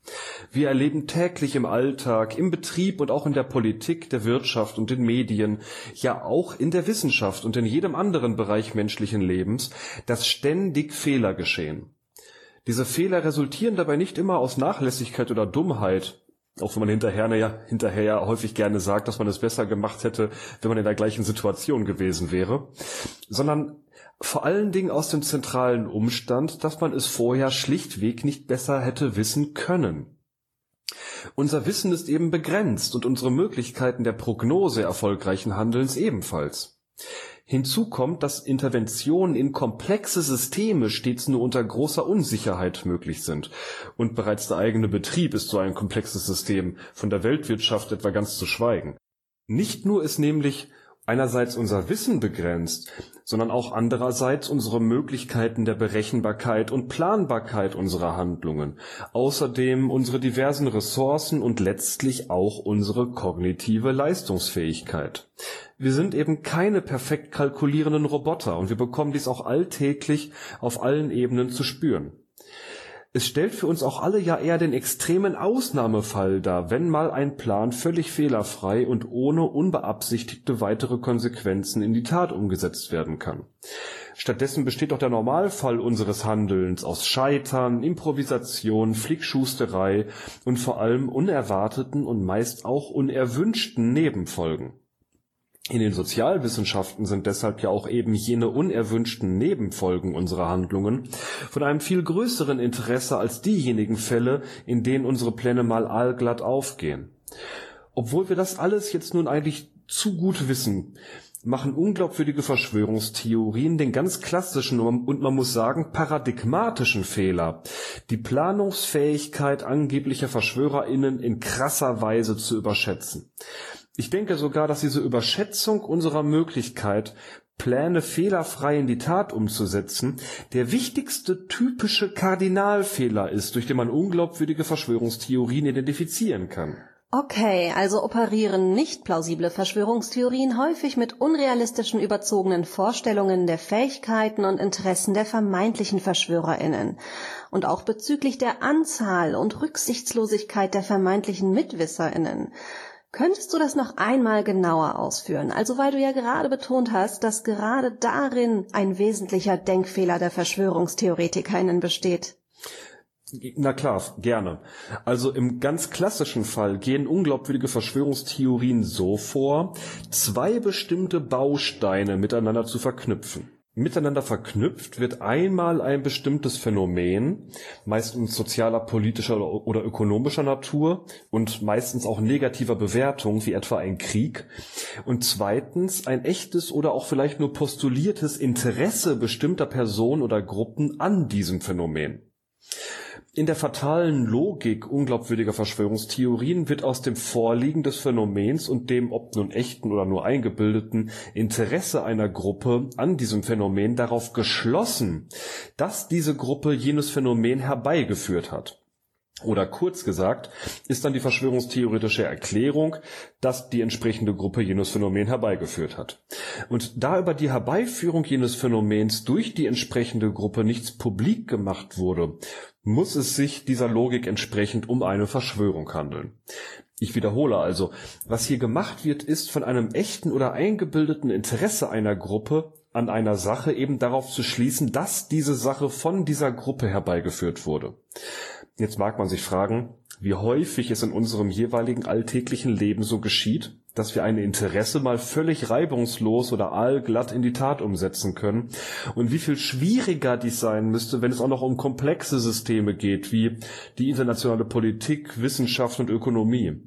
B: Wir erleben täglich im Alltag, im Betrieb und auch in der Politik, der Wirtschaft und den Medien, ja auch in der Wissenschaft und in jedem anderen Bereich menschlichen Lebens, dass ständig Fehler geschehen. Diese Fehler resultieren dabei nicht immer aus Nachlässigkeit oder Dummheit, auch wenn man hinterher, ja, hinterher ja häufig gerne sagt, dass man es besser gemacht hätte, wenn man in der gleichen Situation gewesen wäre, sondern vor allen Dingen aus dem zentralen Umstand, dass man es vorher schlichtweg nicht besser hätte wissen können. Unser Wissen ist eben begrenzt und unsere Möglichkeiten der Prognose erfolgreichen Handelns ebenfalls. Hinzu kommt, dass Interventionen in komplexe Systeme stets nur unter großer Unsicherheit möglich sind. Und bereits der eigene Betrieb ist so ein komplexes System, von der Weltwirtschaft etwa ganz zu schweigen. Nicht nur ist nämlich einerseits unser Wissen begrenzt, sondern auch andererseits unsere Möglichkeiten der Berechenbarkeit und Planbarkeit unserer Handlungen, außerdem unsere diversen Ressourcen und letztlich auch unsere kognitive Leistungsfähigkeit. Wir sind eben keine perfekt kalkulierenden Roboter und wir bekommen dies auch alltäglich auf allen Ebenen zu spüren es stellt für uns auch alle ja eher den extremen Ausnahmefall dar, wenn mal ein Plan völlig fehlerfrei und ohne unbeabsichtigte weitere Konsequenzen in die Tat umgesetzt werden kann. Stattdessen besteht doch der Normalfall unseres Handelns aus Scheitern, Improvisation, Flickschusterei und vor allem unerwarteten und meist auch unerwünschten Nebenfolgen in den Sozialwissenschaften sind deshalb ja auch eben jene unerwünschten Nebenfolgen unserer Handlungen von einem viel größeren Interesse als diejenigen Fälle, in denen unsere Pläne mal allglatt aufgehen. Obwohl wir das alles jetzt nun eigentlich zu gut wissen, machen unglaubwürdige Verschwörungstheorien den ganz klassischen und man muss sagen paradigmatischen Fehler, die Planungsfähigkeit angeblicher VerschwörerInnen in krasser Weise zu überschätzen. Ich denke sogar, dass diese Überschätzung unserer Möglichkeit, Pläne fehlerfrei in die Tat umzusetzen, der wichtigste typische Kardinalfehler ist, durch den man unglaubwürdige Verschwörungstheorien identifizieren kann.
C: Okay, also operieren nicht plausible Verschwörungstheorien häufig mit unrealistischen überzogenen Vorstellungen der Fähigkeiten und Interessen der vermeintlichen Verschwörerinnen. Und auch bezüglich der Anzahl und Rücksichtslosigkeit der vermeintlichen Mitwisserinnen. Könntest du das noch einmal genauer ausführen? Also weil du ja gerade betont hast, dass gerade darin ein wesentlicher Denkfehler der Verschwörungstheoretikerinnen besteht.
B: Na klar, gerne. Also im ganz klassischen Fall gehen unglaubwürdige Verschwörungstheorien so vor, zwei bestimmte Bausteine miteinander zu verknüpfen. Miteinander verknüpft wird einmal ein bestimmtes Phänomen, meistens sozialer, politischer oder ökonomischer Natur und meistens auch negativer Bewertung, wie etwa ein Krieg, und zweitens ein echtes oder auch vielleicht nur postuliertes Interesse bestimmter Personen oder Gruppen an diesem Phänomen in der fatalen Logik unglaubwürdiger Verschwörungstheorien wird aus dem Vorliegen des Phänomens und dem ob nun echten oder nur eingebildeten Interesse einer Gruppe an diesem Phänomen darauf geschlossen, dass diese Gruppe jenes Phänomen herbeigeführt hat oder kurz gesagt ist dann die verschwörungstheoretische Erklärung, dass die entsprechende Gruppe jenes Phänomen herbeigeführt hat. Und da über die Herbeiführung jenes Phänomens durch die entsprechende Gruppe nichts publik gemacht wurde, muss es sich dieser Logik entsprechend um eine Verschwörung handeln. Ich wiederhole also, was hier gemacht wird, ist von einem echten oder eingebildeten Interesse einer Gruppe an einer Sache eben darauf zu schließen, dass diese Sache von dieser Gruppe herbeigeführt wurde. Jetzt mag man sich fragen, wie häufig es in unserem jeweiligen alltäglichen Leben so geschieht, dass wir ein Interesse mal völlig reibungslos oder allglatt in die Tat umsetzen können und wie viel schwieriger dies sein müsste, wenn es auch noch um komplexe Systeme geht, wie die internationale Politik, Wissenschaft und Ökonomie.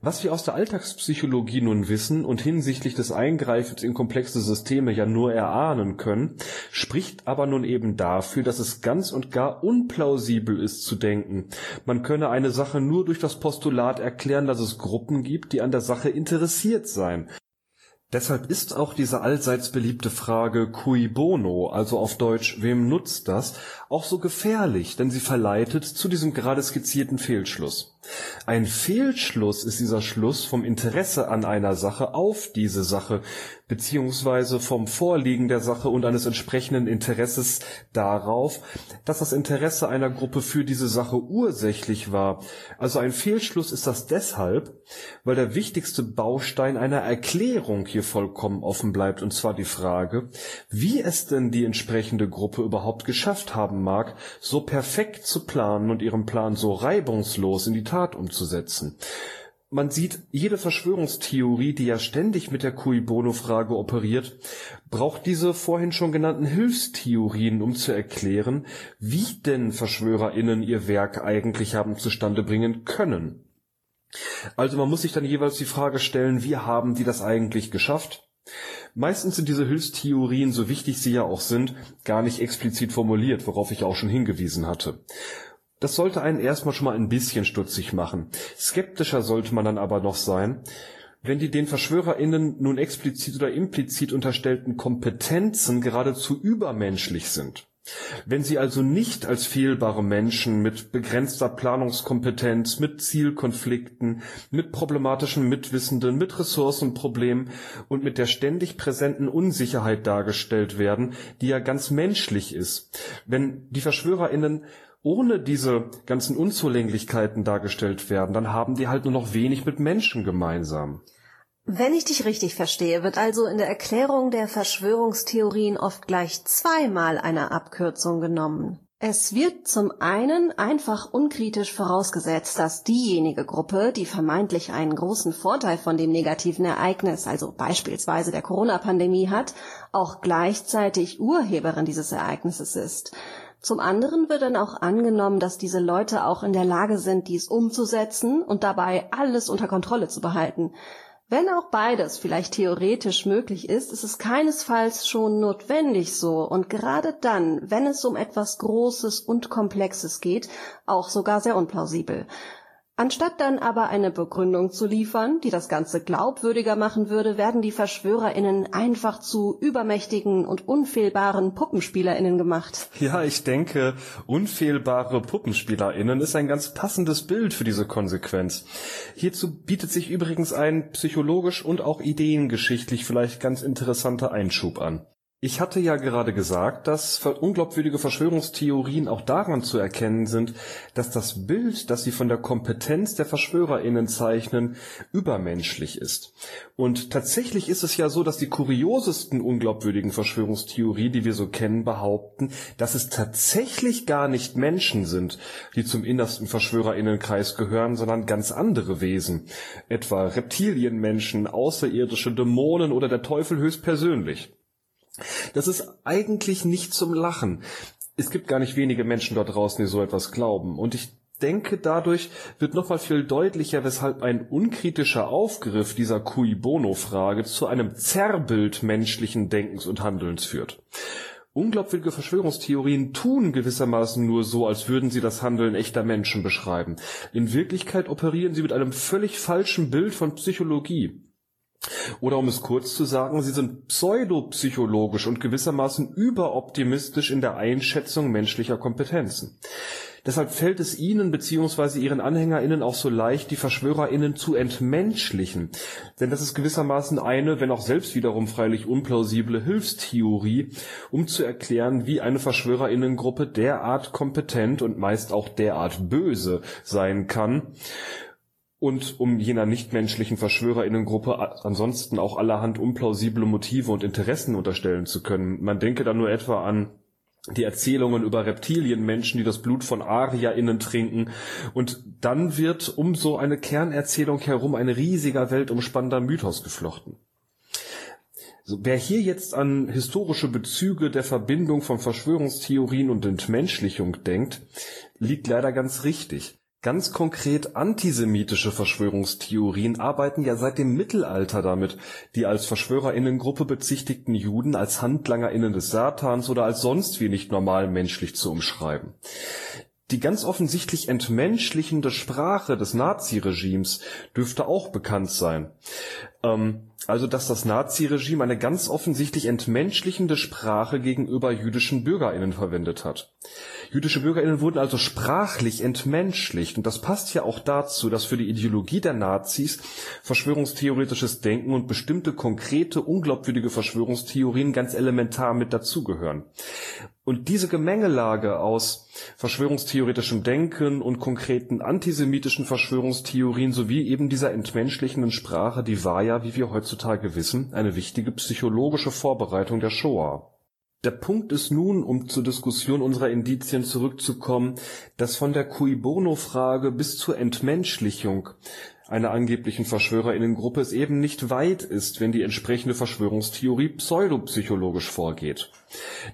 B: Was wir aus der Alltagspsychologie nun wissen und hinsichtlich des Eingreifens in komplexe Systeme ja nur erahnen können, spricht aber nun eben dafür, dass es ganz und gar unplausibel ist zu denken, man könne eine Sache nur durch das Postulat erklären, dass es Gruppen gibt, die an der Sache interessiert seien. Deshalb ist auch diese allseits beliebte Frage cui bono, also auf Deutsch wem nutzt das, auch so gefährlich, denn sie verleitet zu diesem gerade skizzierten Fehlschluss ein Fehlschluss ist dieser Schluss vom Interesse an einer Sache auf diese Sache beziehungsweise vom Vorliegen der Sache und eines entsprechenden Interesses darauf, dass das Interesse einer Gruppe für diese Sache ursächlich war. Also ein Fehlschluss ist das deshalb, weil der wichtigste Baustein einer Erklärung hier vollkommen offen bleibt, und zwar die Frage, wie es denn die entsprechende Gruppe überhaupt geschafft haben mag, so perfekt zu planen und ihren Plan so reibungslos in die Tat umzusetzen. Man sieht, jede Verschwörungstheorie, die ja ständig mit der Cui Bono-Frage operiert, braucht diese vorhin schon genannten Hilfstheorien, um zu erklären, wie denn VerschwörerInnen ihr Werk eigentlich haben zustande bringen können. Also man muss sich dann jeweils die Frage stellen, wie haben die das eigentlich geschafft? Meistens sind diese Hilfstheorien, so wichtig sie ja auch sind, gar nicht explizit formuliert, worauf ich auch schon hingewiesen hatte. Das sollte einen erstmal schon mal ein bisschen stutzig machen. Skeptischer sollte man dann aber noch sein, wenn die den VerschwörerInnen nun explizit oder implizit unterstellten Kompetenzen geradezu übermenschlich sind. Wenn sie also nicht als fehlbare Menschen mit begrenzter Planungskompetenz, mit Zielkonflikten, mit problematischen Mitwissenden, mit Ressourcenproblemen und mit der ständig präsenten Unsicherheit dargestellt werden, die ja ganz menschlich ist. Wenn die VerschwörerInnen ohne diese ganzen Unzulänglichkeiten dargestellt werden, dann haben die halt nur noch wenig mit Menschen gemeinsam.
A: Wenn ich dich richtig verstehe, wird also in der Erklärung der Verschwörungstheorien oft gleich zweimal eine Abkürzung genommen. Es wird zum einen einfach unkritisch vorausgesetzt, dass diejenige Gruppe, die vermeintlich einen großen Vorteil von dem negativen Ereignis, also beispielsweise der Corona-Pandemie hat, auch gleichzeitig Urheberin dieses Ereignisses ist. Zum anderen wird dann auch angenommen, dass diese Leute auch in der Lage sind, dies umzusetzen und dabei alles unter Kontrolle zu behalten. Wenn auch beides vielleicht theoretisch möglich ist, ist es keinesfalls schon notwendig so und gerade dann, wenn es um etwas Großes und Komplexes geht, auch sogar sehr unplausibel. Anstatt dann aber eine Begründung zu liefern, die das Ganze glaubwürdiger machen würde, werden die VerschwörerInnen einfach zu übermächtigen und unfehlbaren PuppenspielerInnen gemacht.
B: Ja, ich denke, unfehlbare PuppenspielerInnen ist ein ganz passendes Bild für diese Konsequenz. Hierzu bietet sich übrigens ein psychologisch und auch ideengeschichtlich vielleicht ganz interessanter Einschub an. Ich hatte ja gerade gesagt, dass unglaubwürdige Verschwörungstheorien auch daran zu erkennen sind, dass das Bild, das sie von der Kompetenz der VerschwörerInnen zeichnen, übermenschlich ist. Und tatsächlich ist es ja so, dass die kuriosesten unglaubwürdigen Verschwörungstheorien, die wir so kennen, behaupten, dass es tatsächlich gar nicht Menschen sind, die zum innersten VerschwörerInnenkreis gehören, sondern ganz andere Wesen. Etwa Reptilienmenschen, außerirdische Dämonen oder der Teufel höchstpersönlich. Das ist eigentlich nicht zum Lachen. Es gibt gar nicht wenige Menschen dort draußen, die so etwas glauben. Und ich denke, dadurch wird nochmal viel deutlicher, weshalb ein unkritischer Aufgriff dieser Cui Bono-Frage zu einem Zerrbild menschlichen Denkens und Handelns führt. Unglaubwürdige Verschwörungstheorien tun gewissermaßen nur so, als würden sie das Handeln echter Menschen beschreiben. In Wirklichkeit operieren sie mit einem völlig falschen Bild von Psychologie. Oder um es kurz zu sagen, sie sind pseudopsychologisch und gewissermaßen überoptimistisch in der Einschätzung menschlicher Kompetenzen. Deshalb fällt es ihnen bzw. ihren AnhängerInnen auch so leicht, die VerschwörerInnen zu entmenschlichen. Denn das ist gewissermaßen eine, wenn auch selbst wiederum freilich unplausible Hilfstheorie, um zu erklären, wie eine VerschwörerInnengruppe derart kompetent und meist auch derart böse sein kann und um jener nichtmenschlichen Verschwörerinnengruppe ansonsten auch allerhand unplausible Motive und Interessen unterstellen zu können. Man denke da nur etwa an die Erzählungen über Reptilienmenschen, die das Blut von ArierInnen trinken. Und dann wird um so eine Kernerzählung herum ein riesiger weltumspannender Mythos geflochten. So, wer hier jetzt an historische Bezüge der Verbindung von Verschwörungstheorien und Entmenschlichung denkt, liegt leider ganz richtig. Ganz konkret antisemitische Verschwörungstheorien arbeiten ja seit dem Mittelalter damit, die als Verschwörerinnengruppe bezichtigten Juden als Handlangerinnen des Satans oder als sonst wie nicht normal menschlich zu umschreiben. Die ganz offensichtlich entmenschlichende Sprache des Naziregimes dürfte auch bekannt sein. Ähm, also dass das Naziregime eine ganz offensichtlich entmenschlichende Sprache gegenüber jüdischen BürgerInnen verwendet hat. Jüdische BürgerInnen wurden also sprachlich entmenschlicht und das passt ja auch dazu, dass für die Ideologie der Nazis verschwörungstheoretisches Denken und bestimmte konkrete, unglaubwürdige Verschwörungstheorien ganz elementar mit dazugehören. Und diese Gemengelage aus verschwörungstheoretischem Denken und konkreten antisemitischen Verschwörungstheorien sowie eben dieser entmenschlichenden Sprache, die war ja, wie wir heutzutage wissen, eine wichtige psychologische Vorbereitung der Shoah. Der Punkt ist nun, um zur Diskussion unserer Indizien zurückzukommen, dass von der Cui Bono-Frage bis zur Entmenschlichung einer angeblichen Verschwörerinnengruppe es eben nicht weit ist, wenn die entsprechende Verschwörungstheorie pseudopsychologisch vorgeht.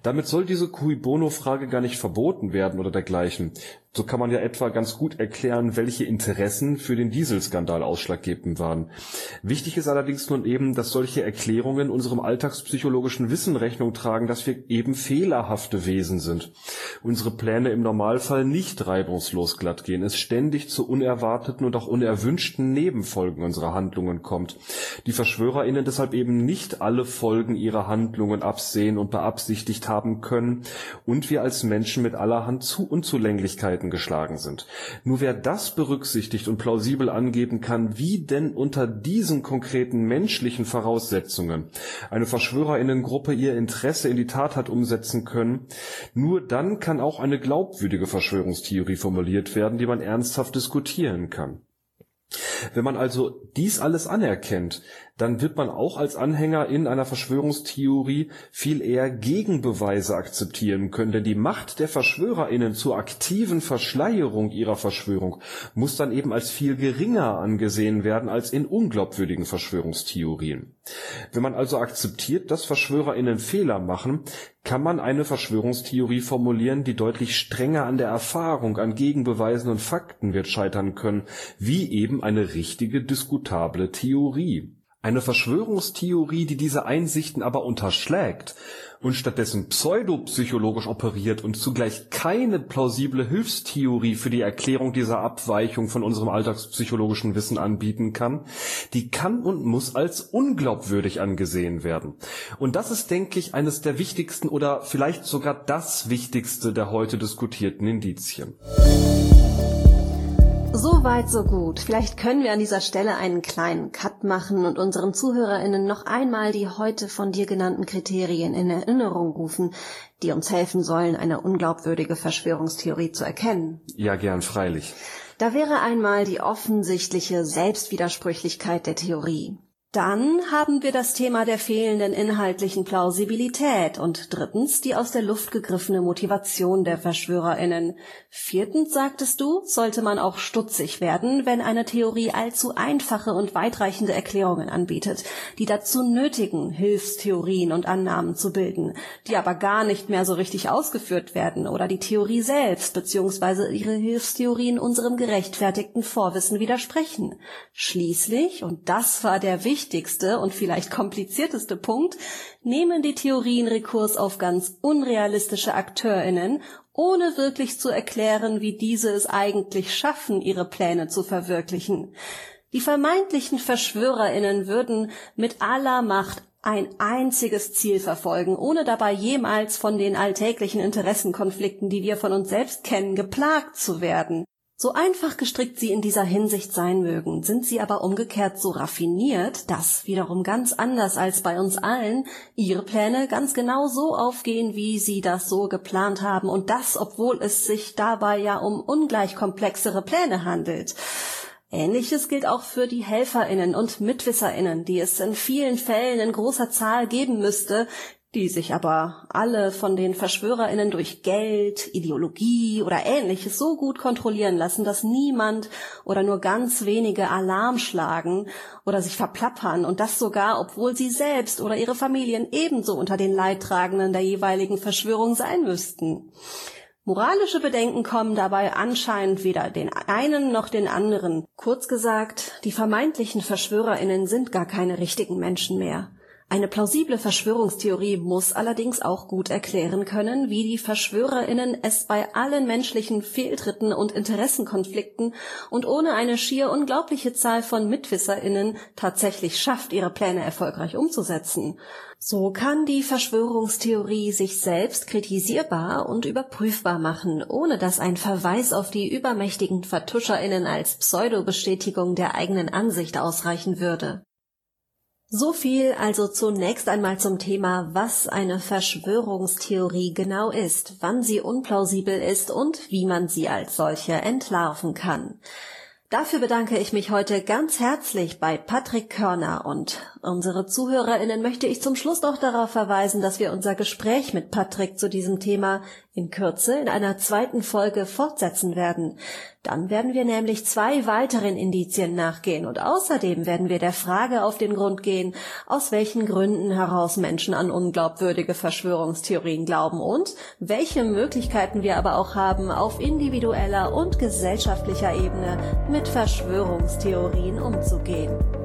B: Damit soll diese Cui Bono-Frage gar nicht verboten werden oder dergleichen. So kann man ja etwa ganz gut erklären, welche Interessen für den Dieselskandal ausschlaggebend waren. Wichtig ist allerdings nun eben, dass solche Erklärungen unserem alltagspsychologischen Wissen Rechnung tragen, dass wir eben fehlerhafte Wesen sind. Unsere Pläne im Normalfall nicht reibungslos glatt gehen, es ständig zu unerwarteten und auch unerwünschten Nebenfolgen unserer Handlungen kommt. Die VerschwörerInnen deshalb eben nicht alle Folgen ihrer Handlungen absehen und beabsichtigt haben können und wir als Menschen mit allerhand Zu Unzulänglichkeiten geschlagen sind. Nur wer das berücksichtigt und plausibel angeben kann, wie denn unter diesen konkreten menschlichen Voraussetzungen eine Verschwörerinnengruppe ihr Interesse in die Tat hat umsetzen können, nur dann kann auch eine glaubwürdige Verschwörungstheorie formuliert werden, die man ernsthaft diskutieren kann. Wenn man also dies alles anerkennt, dann wird man auch als Anhänger in einer Verschwörungstheorie viel eher Gegenbeweise akzeptieren können, denn die Macht der VerschwörerInnen zur aktiven Verschleierung ihrer Verschwörung muss dann eben als viel geringer angesehen werden als in unglaubwürdigen Verschwörungstheorien. Wenn man also akzeptiert, dass VerschwörerInnen Fehler machen, kann man eine Verschwörungstheorie formulieren, die deutlich strenger an der Erfahrung, an Gegenbeweisen und Fakten wird scheitern können, wie eben eine richtige diskutable Theorie. Eine Verschwörungstheorie, die diese Einsichten aber unterschlägt und stattdessen pseudopsychologisch operiert und zugleich keine plausible Hilfstheorie für die Erklärung dieser Abweichung von unserem alltagspsychologischen Wissen anbieten kann, die kann und muss als unglaubwürdig angesehen werden. Und das ist, denke ich, eines der wichtigsten oder vielleicht sogar das wichtigste der heute diskutierten Indizien.
A: So weit, so gut. Vielleicht können wir an dieser Stelle einen kleinen Cut machen und unseren ZuhörerInnen noch einmal die heute von dir genannten Kriterien in Erinnerung rufen, die uns helfen sollen, eine unglaubwürdige Verschwörungstheorie zu erkennen.
B: Ja, gern, freilich.
A: Da wäre einmal die offensichtliche Selbstwidersprüchlichkeit der Theorie. Dann haben wir das Thema der fehlenden inhaltlichen Plausibilität und drittens die aus der Luft gegriffene Motivation der VerschwörerInnen. Viertens, sagtest du, sollte man auch stutzig werden, wenn eine Theorie allzu einfache und weitreichende Erklärungen anbietet, die dazu nötigen, Hilfstheorien und Annahmen zu bilden, die aber gar nicht mehr so richtig ausgeführt werden oder die Theorie selbst bzw. ihre Hilfstheorien unserem gerechtfertigten Vorwissen widersprechen. Schließlich, und das war der wichtigste und vielleicht komplizierteste Punkt, nehmen die Theorien Rekurs auf ganz unrealistische AkteurInnen, ohne wirklich zu erklären, wie diese es eigentlich schaffen, ihre Pläne zu verwirklichen. Die vermeintlichen VerschwörerInnen würden mit aller Macht ein einziges Ziel verfolgen, ohne dabei jemals von den alltäglichen Interessenkonflikten, die wir von uns selbst kennen, geplagt zu werden. So einfach gestrickt sie in dieser Hinsicht sein mögen, sind sie aber umgekehrt so raffiniert, dass, wiederum ganz anders als bei uns allen, ihre Pläne ganz genau so aufgehen, wie sie das so geplant haben, und das, obwohl es sich dabei ja um ungleich komplexere Pläne handelt. Ähnliches gilt auch für die Helferinnen und Mitwisserinnen, die es in vielen Fällen in großer Zahl geben müsste, die sich aber alle von den Verschwörerinnen durch Geld, Ideologie oder ähnliches so gut kontrollieren lassen, dass niemand oder nur ganz wenige Alarm schlagen oder sich verplappern und das sogar, obwohl sie selbst oder ihre Familien ebenso unter den Leidtragenden der jeweiligen Verschwörung sein müssten. Moralische Bedenken kommen dabei anscheinend weder den einen noch den anderen. Kurz gesagt, die vermeintlichen Verschwörerinnen sind gar keine richtigen Menschen mehr. Eine plausible Verschwörungstheorie muss allerdings auch gut erklären können, wie die VerschwörerInnen es bei allen menschlichen Fehltritten und Interessenkonflikten und ohne eine schier unglaubliche Zahl von MitwisserInnen tatsächlich schafft, ihre Pläne erfolgreich umzusetzen. So kann die Verschwörungstheorie sich selbst kritisierbar und überprüfbar machen, ohne dass ein Verweis auf die übermächtigen VertuscherInnen als Pseudo-Bestätigung der eigenen Ansicht ausreichen würde so viel also zunächst einmal zum Thema, was eine Verschwörungstheorie genau ist, wann sie unplausibel ist und wie man sie als solche entlarven kann. Dafür bedanke ich mich heute ganz herzlich bei Patrick Körner und unsere ZuhörerInnen möchte ich zum Schluss noch darauf verweisen, dass wir unser Gespräch mit Patrick zu diesem Thema in Kürze in einer zweiten Folge fortsetzen werden. Dann werden wir nämlich zwei weiteren Indizien nachgehen und außerdem werden wir der Frage auf den Grund gehen, aus welchen Gründen heraus Menschen an unglaubwürdige Verschwörungstheorien glauben und welche Möglichkeiten wir aber auch haben, auf individueller und gesellschaftlicher Ebene mit Verschwörungstheorien umzugehen.